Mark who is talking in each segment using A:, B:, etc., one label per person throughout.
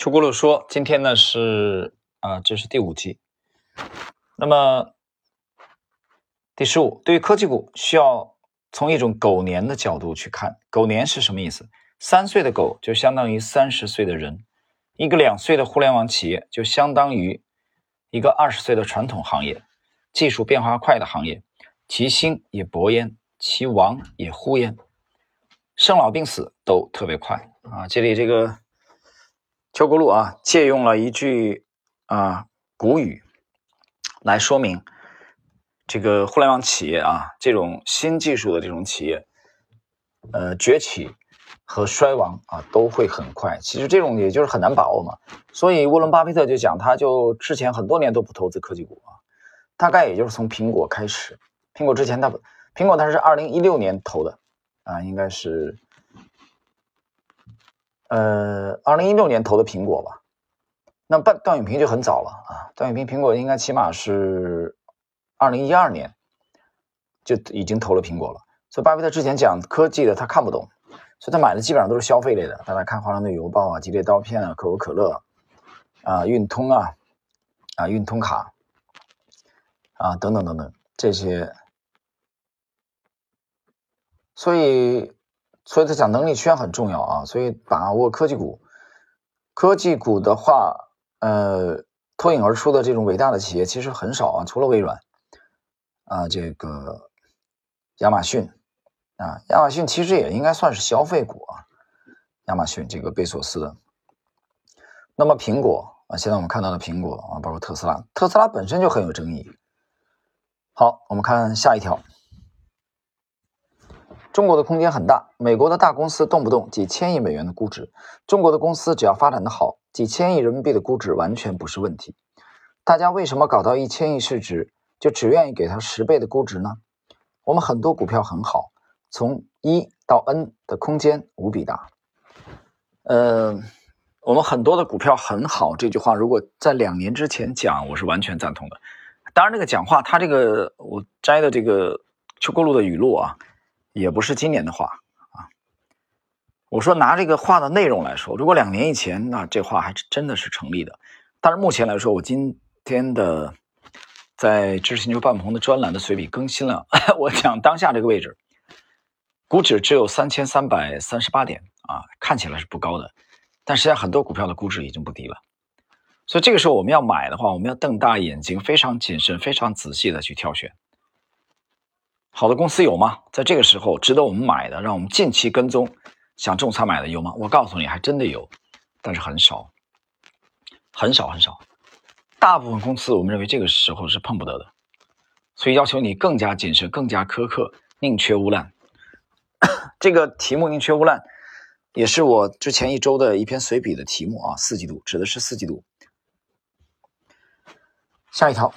A: 邱国路说：“今天呢是啊，这是第五集。那么第十五，对于科技股，需要从一种狗年的角度去看。狗年是什么意思？三岁的狗就相当于三十岁的人，一个两岁的互联网企业就相当于一个二十岁的传统行业，技术变化快的行业，其兴也勃焉，其亡也忽焉，生老病死都特别快啊！这里这个。”邱国禄啊，借用了一句啊古语来说明这个互联网企业啊，这种新技术的这种企业，呃，崛起和衰亡啊都会很快。其实这种也就是很难把握嘛。所以沃伦巴菲特就讲，他就之前很多年都不投资科技股啊，大概也就是从苹果开始。苹果之前他不，苹果他是二零一六年投的啊，应该是。呃，二零一六年投的苹果吧，那段段永平就很早了啊。段永平苹果应该起码是二零一二年就已经投了苹果了。所以巴菲特之前讲科技的他看不懂，所以他买的基本上都是消费类的。大家看《华盛顿邮报》啊，《吉列刀片》啊，《可口可乐》啊，运通啊，啊，运通卡啊，等等等等这些，所以。所以他讲能力圈很重要啊，所以把握科技股。科技股的话，呃，脱颖而出的这种伟大的企业其实很少啊，除了微软啊，这个亚马逊啊，亚马逊其实也应该算是消费股啊。亚马逊这个贝索斯的。那么苹果啊，现在我们看到的苹果啊，包括特斯拉，特斯拉本身就很有争议。好，我们看下一条。中国的空间很大，美国的大公司动不动几千亿美元的估值，中国的公司只要发展的好，几千亿人民币的估值完全不是问题。大家为什么搞到一千亿市值就只愿意给它十倍的估值呢？我们很多股票很好，从一到 N 的空间无比大。呃，我们很多的股票很好，这句话如果在两年之前讲，我是完全赞同的。当然，这个讲话他这个我摘的这个邱国路的语录啊。也不是今年的话啊，我说拿这个话的内容来说，如果两年以前，那这话还真的是成立的。但是目前来说，我今天的在知识星球半鹏的专栏的随笔更新了，我讲当下这个位置，股指只有三千三百三十八点啊，看起来是不高的，但实际上很多股票的估值已经不低了。所以这个时候我们要买的话，我们要瞪大眼睛，非常谨慎、非常仔细的去挑选。好的公司有吗？在这个时候值得我们买的，让我们近期跟踪，想重仓买的有吗？我告诉你，还真的有，但是很少，很少很少。大部分公司，我们认为这个时候是碰不得的，所以要求你更加谨慎，更加苛刻，宁缺毋滥。这个题目“宁缺毋滥”也是我之前一周的一篇随笔的题目啊。四季度指的是四季度。下一条。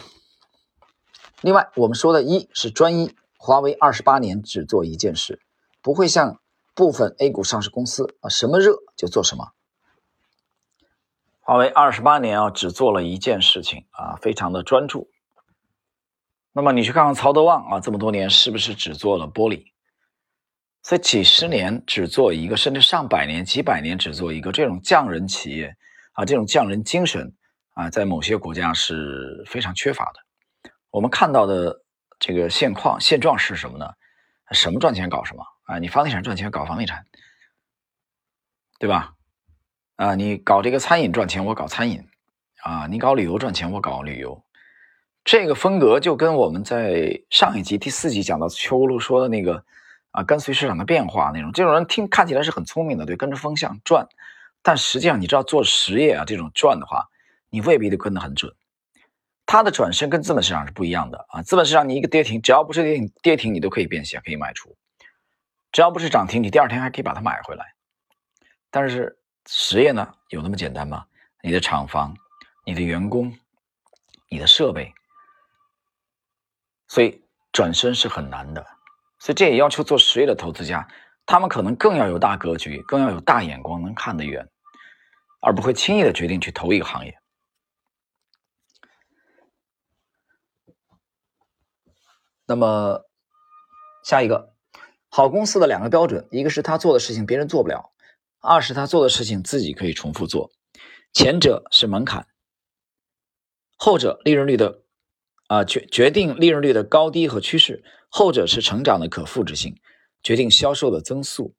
A: 另外，我们说的一是专一。华为二十八年只做一件事，不会像部分 A 股上市公司啊，什么热就做什么。华为二十八年啊，只做了一件事情啊，非常的专注。那么你去看看曹德旺啊，这么多年是不是只做了玻璃？所以几十年只做一个，甚至上百年、几百年只做一个，这种匠人企业啊，这种匠人精神啊，在某些国家是非常缺乏的。我们看到的。这个现况现状是什么呢？什么赚钱搞什么啊？你房地产赚钱搞房地产，对吧？啊，你搞这个餐饮赚钱，我搞餐饮啊；你搞旅游赚钱，我搞旅游。这个风格就跟我们在上一集第四集讲到邱路说的那个啊，跟随市场的变化那种，这种人听看起来是很聪明的，对，跟着风向转，但实际上你知道做实业啊，这种转的话，你未必得跟得很准。它的转身跟资本市场是不一样的啊！资本市场你一个跌停，只要不是跌停，跌停你都可以变现，可以卖出；只要不是涨停，你第二天还可以把它买回来。但是实业呢，有那么简单吗？你的厂房、你的员工、你的设备，所以转身是很难的。所以这也要求做实业的投资家，他们可能更要有大格局，更要有大眼光，能看得远，而不会轻易的决定去投一个行业。那么，下一个好公司的两个标准，一个是他做的事情别人做不了，二是他做的事情自己可以重复做。前者是门槛，后者利润率的啊决决定利润率的高低和趋势，后者是成长的可复制性，决定销售的增速。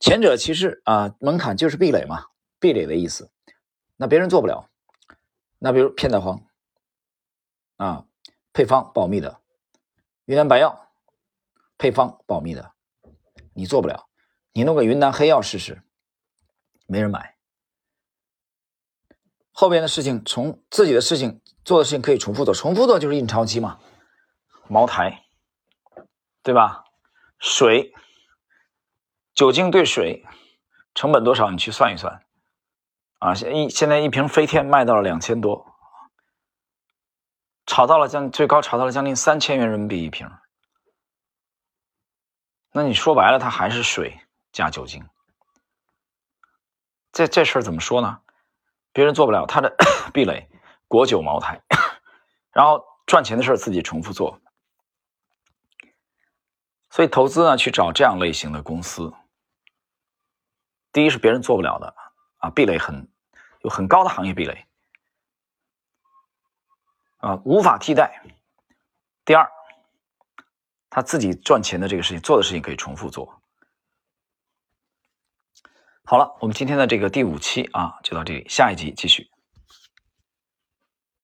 A: 前者其实啊门槛就是壁垒嘛，壁垒的意思，那别人做不了。那比如片仔癀啊，配方保密的；云南白药配方保密的，你做不了。你弄个云南黑药试试，没人买。后边的事情，从自己的事情做的事情可以重复做，重复做就是印钞机嘛。茅台，对吧？水，酒精兑水，成本多少？你去算一算。啊，现一现在一瓶飞天卖到了两千多，炒到了将最高炒到了将近三千元人民币一瓶。那你说白了，它还是水加酒精。这这事儿怎么说呢？别人做不了，他的 壁垒国酒茅台，然后赚钱的事儿自己重复做。所以投资呢，去找这样类型的公司，第一是别人做不了的啊，壁垒很。有很高的行业壁垒啊，无法替代。第二，他自己赚钱的这个事情，做的事情可以重复做。好了，我们今天的这个第五期啊，就到这里，下一集继续。